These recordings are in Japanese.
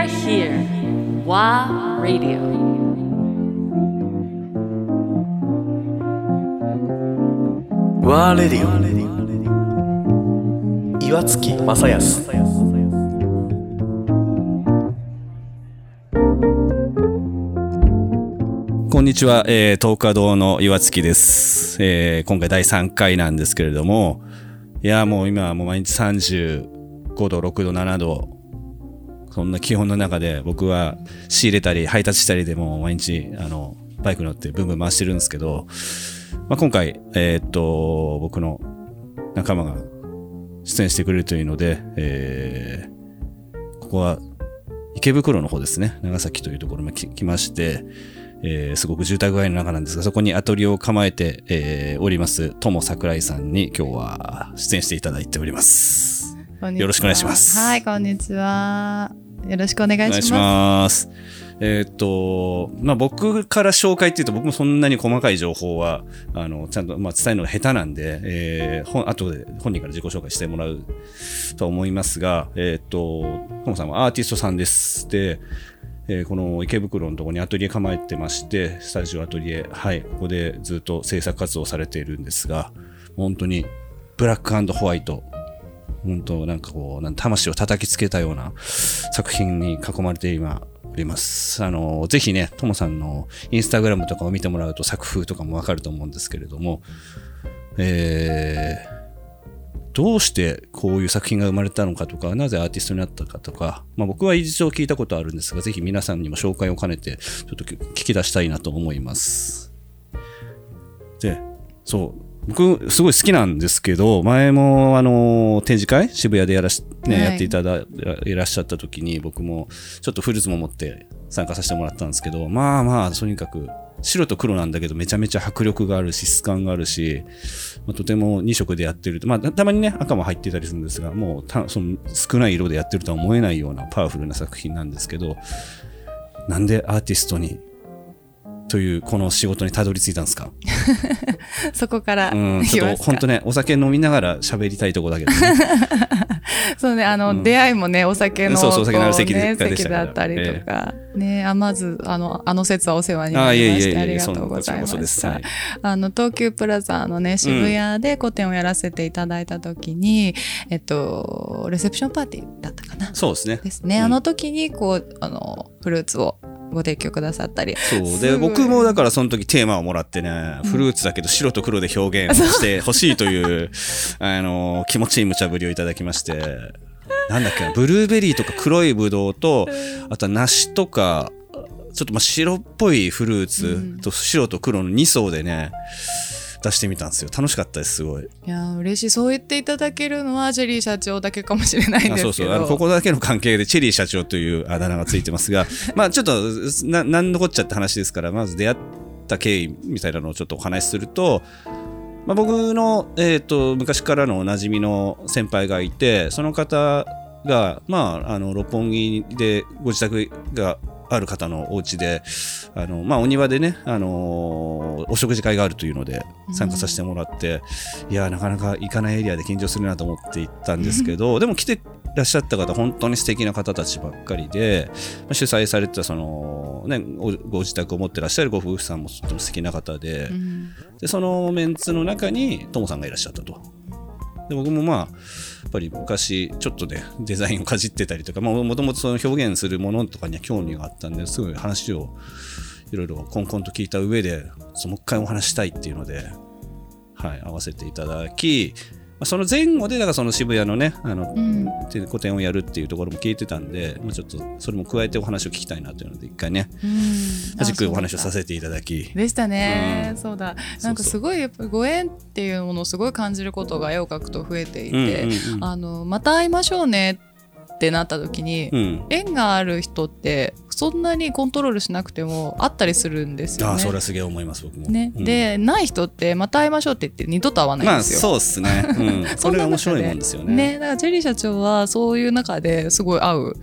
are here. WA Radio. ワーレディオ岩月正康こんにちは、えー、東華堂の岩月です、えー。今回第3回なんですけれども、いや、もう今はもう毎日35度、6度、7度、そんな気温の中で僕は仕入れたり配達したりでも毎日、あの、バイク乗ってブンブン回してるんですけど、まあ、今回、えーっと、僕の仲間が出演してくれるというので、えー、ここは池袋の方ですね、長崎というところに来まして、えーすごく住宅街の中なんですが、そこにアトリエを構えて、えーおります、友桜井さんに今日は出演していただいております。よろしくお願いしますはい、こんにちは。よろしくお願いします。お願いします。えーっと、まあ、僕から紹介っていうと僕もそんなに細かい情報は、あの、ちゃんと、まあ、伝えるのが下手なんで、えー、本、後で本人から自己紹介してもらうと思いますが、えーっと、トモさんはアーティストさんです。で、えーこの池袋のところにアトリエ構えてまして、スタジオアトリエ、はい、ここでずっと制作活動をされているんですが、本当にブラックホワイト、本当なんかこう、魂を叩きつけたような作品に囲まれて今おります。あの、ぜひね、ともさんのインスタグラムとかを見てもらうと作風とかもわかると思うんですけれども、えー、どうしてこういう作品が生まれたのかとか、なぜアーティストになったかとか、まあ僕は一度聞いたことあるんですが、ぜひ皆さんにも紹介を兼ねて、ちょっと聞き出したいなと思います。で、そう、僕すごい好きなんですけど、前もあの展示会渋谷でやらし、ねはい。やっていただいらっしゃった時に僕もちょっとフルーツも持って参加させてもらったんですけど、まあまあとにかく白と黒なんだけどめちゃめちゃ迫力があるし質感があるし、まあとても2色でやってると、まあたたまにね赤も入ってたりするんですが、もうたその少ない色でやってるとは思えないようなパワフルな作品なんですけど、なんでアーティストにというこの仕事にたどり着いたんですか？そこからうん、ちょっと本当ね。ね、お酒飲みながら喋りたいとこだけどね。そうね、あの、出会いもね、お酒の、そうそうお酒のある席で席だったりとか。ね、あ、まず、あの、あの説はお世話になりまして、ありがとうございます。したはい。あの、東急プラザのね、渋谷で個展をやらせていただいたときに、えっと、レセプションパーティーだったかな。そうですね。ですね。うんあの時に、こう、あの、フルーツをご提供くださったり。そう。すで、僕もだからその時テーマをもらってね、フルーツだけど白と黒で表現してほしいという、あの、気持ちいい無茶ぶりをいただきまして、なんだっけな、ブルーベリーとか黒いブドウと、あとは梨とか、ちょっとまあ白っぽいフルーツと白と黒の2層でね、出してみたんですよ。楽しかったです、すごい。いやー嬉しい。そう言っていただけるのは、ジェリー社長だけかもしれないんですけど。あそうそうあのここだけの関係でチェリー社長というあだ名がついてますが まあちょっとななんのこっちゃって話ですからまず出会った経緯みたいなのをちょっとお話しすると、まあ、僕の、えー、と昔からのおなじみの先輩がいてその方が、まあ、あの六本木でご自宅がある方のお家であのまあお庭でね、あのお食事会があるというので参加させてもらって、いやなかなか行かないエリアで緊張するなと思って行ったんですけどでも来てらっしゃった方本当に素敵な方たちばっかりで、まあ主催されてたその、ね、ごご自宅を持ってらっしゃるご夫婦さんもとても素敵な方で,、うん。でそのメンツの中にトモさんがいらっしゃったと。で僕もまあやっぱり昔ちょっとねデザインをかじってたりとかもともと表現するものとかには興味があったんですごい話をいろいろコンコンと聞いた上でそのもう一回お話したいっていうので、はい、合わせていただきあその前後でだからその渋谷のねあの、うん。で個展をやるっていうところも聞いてたんで、まあ、ちょっとそれも加えてお話を聞きたいなというので一回ねうん。じっくりお話をさせせていただき。でしたね、うん。そうだ。なんかすごいやっぱご縁っていうものをすごい感じることが絵を描くと増えていて、うんうんうん。あのまた会いましょうねってなった時に、うん。縁がある人ってそんなにコントロールしなくてもあったりするんですよね。ああそれはすげえ思います僕も、ね。うん。でない人ってまた会いましょうって言って二度と会わないんまあですよ。そうっすね、うん、それが面白いもんですよね。ね、だからジェリー社長はそういう中ですごい合う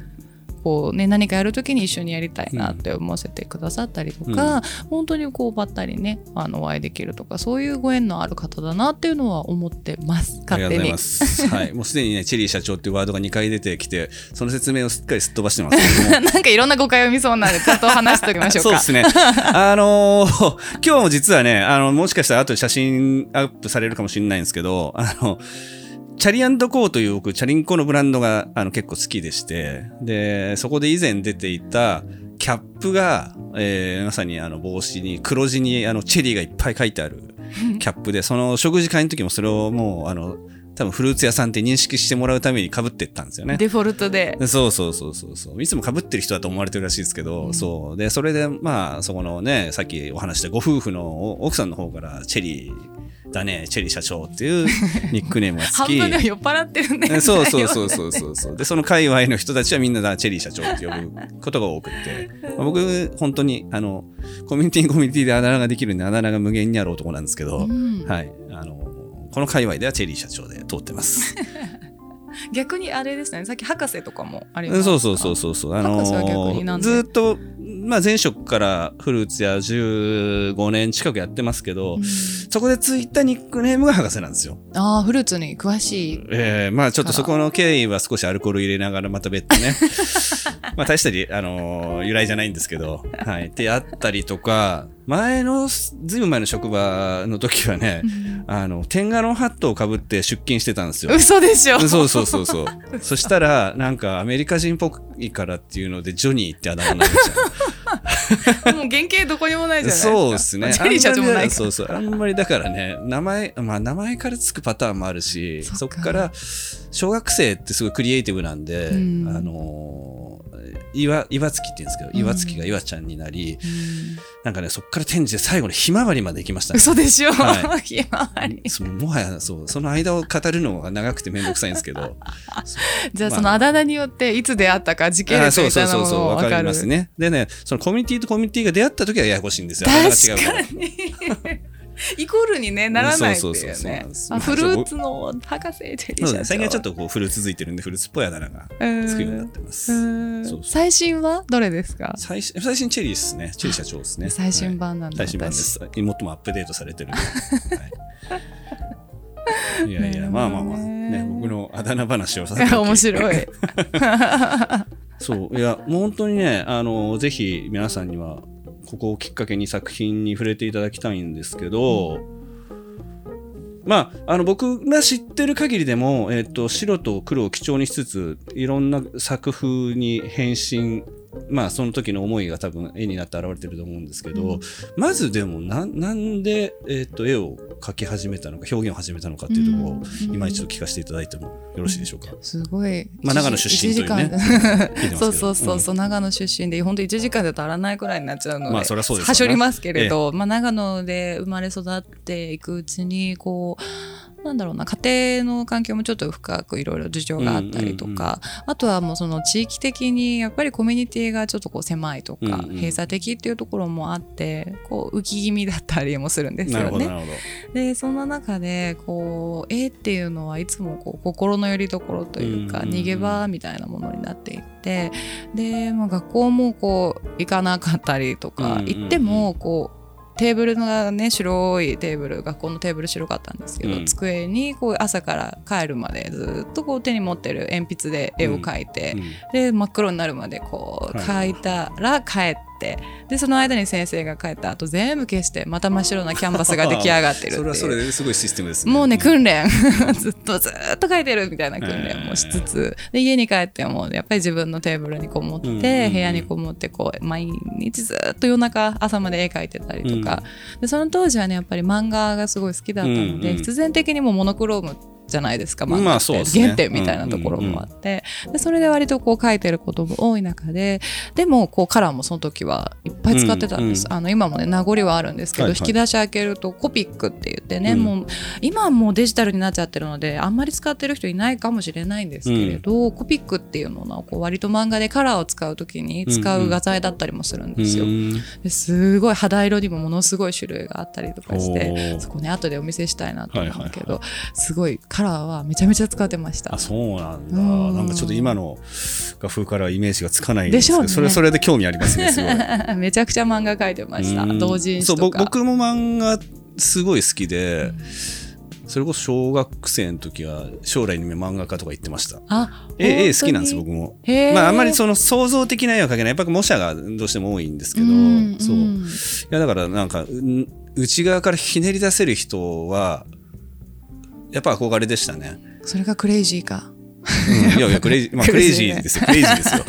こうね何かやる時に一緒にやりたいなって思わせてくださったりとか、本当にこうばったりねあのお会いできるとかそういうご縁のある方だなっていうのは思ってます勝手にま。す。はい。もうすでにね、チェリー社長っていうワードが2回出てきて、その説明をすっかりすっ飛ばしてます。なんかいろんな誤解を生みそうなんでちゃんと話しておきましょうか。そうですね。あのー今日も実はね、あの、もしかしたら後で写真アップされるかもしれないんですけど、あの、チャリコーという僕、チャリンコのブランドがあの結構好きでして、で、そこで以前出ていたキャップが、えーまさにあの帽子に黒地にあのチェリーがいっぱい書いてある キャップで、その食事会の時もそれをもうあの、多分フルーツ屋さんって認識してもらうために被ってったんですよね。デフォルトで。そうそうそうそうそう。いつも被ってる人だと思われてるらしいですけど、そう。で、それで、まあ、そこのね、さっきお話したご夫婦の奥さんの方から、チェリーだね、チェリー社長っていうニックネームがつき。半分でも酔っ払ってるね。そうそうそうそうそうそう。で、その界隈の人たちはみんなだチェリー社長って呼ぶことが多くて、まあ僕、本当に、あの、コミュニティコミュニティであだ名ができるんで、あだ名が無限にある男なんですけど、うんはい。あの、この界隈ではチェリー社長で通ってます。逆にあれですね。さっき博士とかもありますそうそうそうそうそう。あの博士は逆になんで？ずーっと、まあ前職からフルーツや15年近くやってますけど、そこでついたニックネームが博士なんですよ。ああ、フルーツに詳しい。えー、まあちょっとそこの経緯は少しアルコール入れながらまた別途ね。まあ大したり、あのー由来じゃないんですけど、はい。ってあったりとか、前の、ずいぶん前の職場の時はね、あの、天下のハットをかぶって出勤してたんですよ。嘘でしょ。そうそうそうそう。そしたら、なんかアメリカ人っぽいからっていうので、ジョニーってあだ名になりました。もう原型どこにもないじゃないですか。そうですね。チェリー社長もない。そうそう。あんまりだからね、名前、まあ名前からつくパターンもあるし、そっから、小学生ってすごいクリエイティブなんで、うんあのー、岩、岩月って言うんですけど、岩月が岩ちゃんになり、うんなんかね、そっから転じて最後にひまわりまで行きましたね。嘘でしょ？はひまわり。そのもはや、そう、その間を語るのが長くてめんどくさいんですけど。じゃあそのあだ名によっていつ出会ったか時系あ列そうそそうそう、みたいうなのもわか分かる。りますね。でね、そのコミュニティとコミュニティが出会った時はややこしいんですよ。確かに。イコールにねならないっていうね。フルーツの博士チェリー社長。そうだね最近はちょっとこうフルーツづいてるんで、フルーツっぽいあだ名がうんつくようになってます。うん。そうそう。最新はどれですか？最新最新チェリーですね。チェリー社長ですね。最新版なんだ。はい。最新版です。最もアップデートされてる。はい、いやいや、まあまあまあ、ね、僕のあだ名話をさせて 面白い。そう、いや、もう本当にね、あの、ぜひ皆さんには、ここをきっかけに作品に触れていただきたいんですけど、まあ、あの、僕が知ってる限りでも、えっ、と、白と黒を基調にしつつ、いろんな作風に変身、まあ、その時の思いが多分絵になって現れてると思うんですけど、まずでも、な、なんで、えっ、と、絵を描き始めたのか、表現を始めたのかっていうところを、うん。今一度聞かせていただいてもよろしいでしょうか？すごい。まあ長野出身というね そうそうそうそう、長野出身で本当1時間で足らないくらいになっちゃうので、まあそりゃそうですはしょりますけれど、まあ長野で生まれ育っていくうちにこう。なんだろうな家庭の環境もちょっと深くいろいろ事情があったりとか、うんうんうん。あとはもうその地域的にやっぱりコミュニティがちょっとこう狭いとか、うんうん。閉鎖的っていうところもあってこう浮き気味だったりもするんですよね。でそんな中でこう絵っていうのはいつもこう心の拠り所というか、うんうんうん。逃げ場みたいなものになっていってで、まあ、学校もこう行かなかったりとか、うんうんうん。行ってもこうテーブルがね白いテーブル学校のテーブル白かったんですけど、うん。机にこう朝から帰るまでずっとこう手に持ってる鉛筆で絵を描いて、うん。で真っ黒になるまでこうはい。描いたら帰って、でその間に先生が帰った後全部消してまた真っ白なキャンバスが出来上がってる それはそれですごいシステムですね。もうね訓練。ずっとずっと書いてるみたいな訓練もしつつ、で家に帰ってもやっぱり自分のテーブルにこもって、部屋にこもってこう毎日ずっと夜中朝まで絵描いてたりとか、でその当時はねやっぱり漫画がすごい好きだったので、必然的にもうモノクロームじゃないですか漫ま画って、あね。原点みたいなところもあって、でそれで割とこう描いてることも多い中ででもこうカラーもその時はいっぱい使ってたんです、うんあの今もね名残はあるんですけど、はいはい。引き出し開けるとコピックって言ってね、うん。もう今はもうデジタルになっちゃってるのであんまり使ってる人いないかもしれないんですけれど、コピックっていうのはこう割と漫画でカラーを使う時に使う画材だったりもするんですよ。うん。ですごい肌色にもものすごい種類があったりとかしおてー。そこね後でお見せしたいなと思うけど、すごいカラーはめちゃめちゃ使ってました。あそうなんだ、うん。なんかちょっと今の画風からはイメージがつかないんですけどね。それそれで興味ありますねすごい。めちゃくちゃ漫画描いてました。うん。同人誌とか。ぼ僕も漫画すごい好きで、それこそ小学生の時は将来に夢漫画家とか言ってました。あ絵絵好きなんです僕も。まああんまりその創造的な絵は描けない。やっぱ模写がどうしても多いんですけど、うんそう。いんやだからなんかうん内側からひねり出せる人はやっぱ憧れでしたね。それがクレイジーか。うん。いやいや クレイジー、まあ、クレイジーですよ。クレイジーですよ。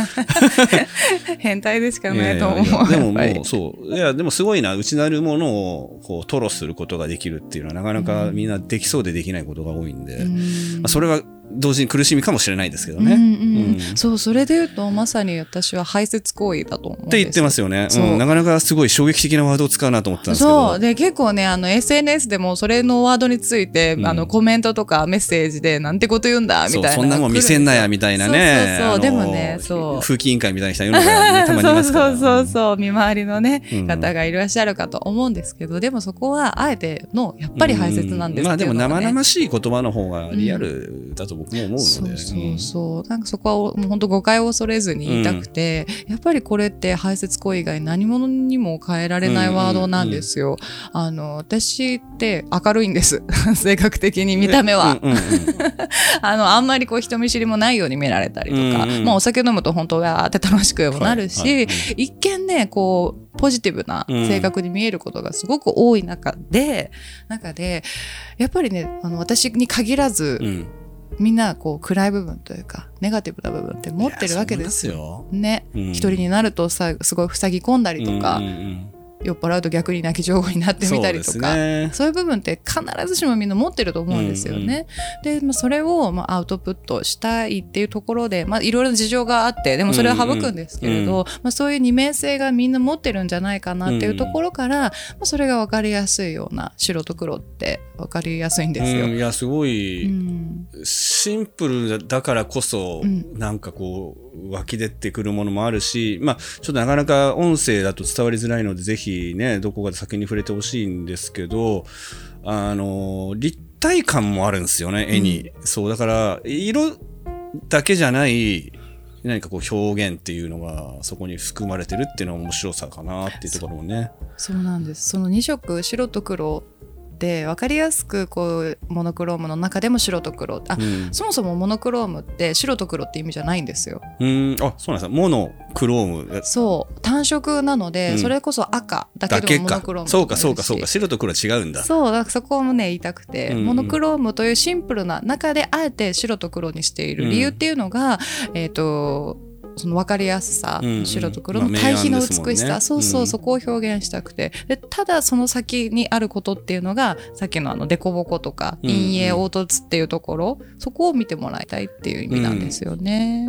変態でしかいやないいとやい思うやでももうそう。いやでもすごいな。内なるものをこう吐露することができるっていうのはなかなかみんなできそうでできないことが多いんで、うん。まあ、それは同時に苦しみかもしれないですけどね。うんうんうん。そうそれで言うとまさに私は排泄行為だと思うって言ってますよね、そう。うん。なかなかすごい衝撃的なワードを使うなと思ってたんですけど。そう。で結構ねあの SNS でもそれのワードについて、うん。あのコメントとかメッセージでなんてこと言うんだみたいな。そんなもん見せんなやみたいなね。そうそうでもねそう。風紀委員会みたいな人いるの たまにいますから。そうそうそうそう。見回りのね、うん。方がいらっしゃるかと思うんですけどでもそこはあえてのやっぱり排泄なんですまあでも生々しい言葉の方がリアルだと僕も思うので。そうそうそう。なんかそこはもう本当誤解を恐れずに言いたくて、やっぱりこれって排泄行為以外何者にも変えられないワードなんですよ。あの私って明るいんです。性格的に見た目は。うんうんうん。あのあんまりこう人見知りもないように見られたりとか、うんうんまあ、お酒飲むと本当はって楽しくもなるし、はいはい一見ねこうポジティブな性格に見えることがすごく多い中で、中でやっぱりねあの私に限らず、うんみんなこう暗い部分というかネガティブな部分って持ってるわけですよ。よ。ね、うん一人になるとさすごい塞ぎ込んだりとか、うんうんうん酔っ払うと逆に泣き上手になってみたりとかね。そういう部分って必ずしもみんな持ってると思うんですよね。で、まあ、それをまあアウトプットしたいっていうところで、まあ、いろいろな事情があってでもそれは省くんですけれど、まあ、そういう二面性がみんな持ってるんじゃないかなっていうところから、まあ、それが分かりやすいような白と黒って分かりやすいんですよ。うんいやすごういん。シンプルだからこそ、うん。なんかこう湧き出てくるものもあるしまあちょっとなかなか音声だと伝わりづらいのでぜひねどこかで先に触れてほしいんですけどあの立体感もあるんですよね絵に、そうだから色だけじゃない何かこう表現っていうのがそこに含まれてるっていうのは面白さかなっていうところもね。そうなんです。その2色白と黒で分かりやすくこうモノクロームの中でも白と黒。あ、うん。そもそもモノクロームって白と黒って意味じゃないんですよ。うん。あそうなんです。かモノクローム。そう。単色なので、うん。それこそ赤だだけでもモノクロームそうかそうかとそうか。白と黒は違うんだ。そう。だからそこもね言いたくて、うん。うんモノクロームというシンプルな中であえて白と黒にしている理由っていうのが、えっ、とその分かりやすさ、うんうん。白と黒のまあ対比の明暗ですもんね。美しさ、そうそう、うんそこを表現したくて。でただその先にあることっていうのがさっきのあの凸凹とかうんうん。陰影凹凸っていうところ、そこを見てもらいたいっていう意味なんですよね。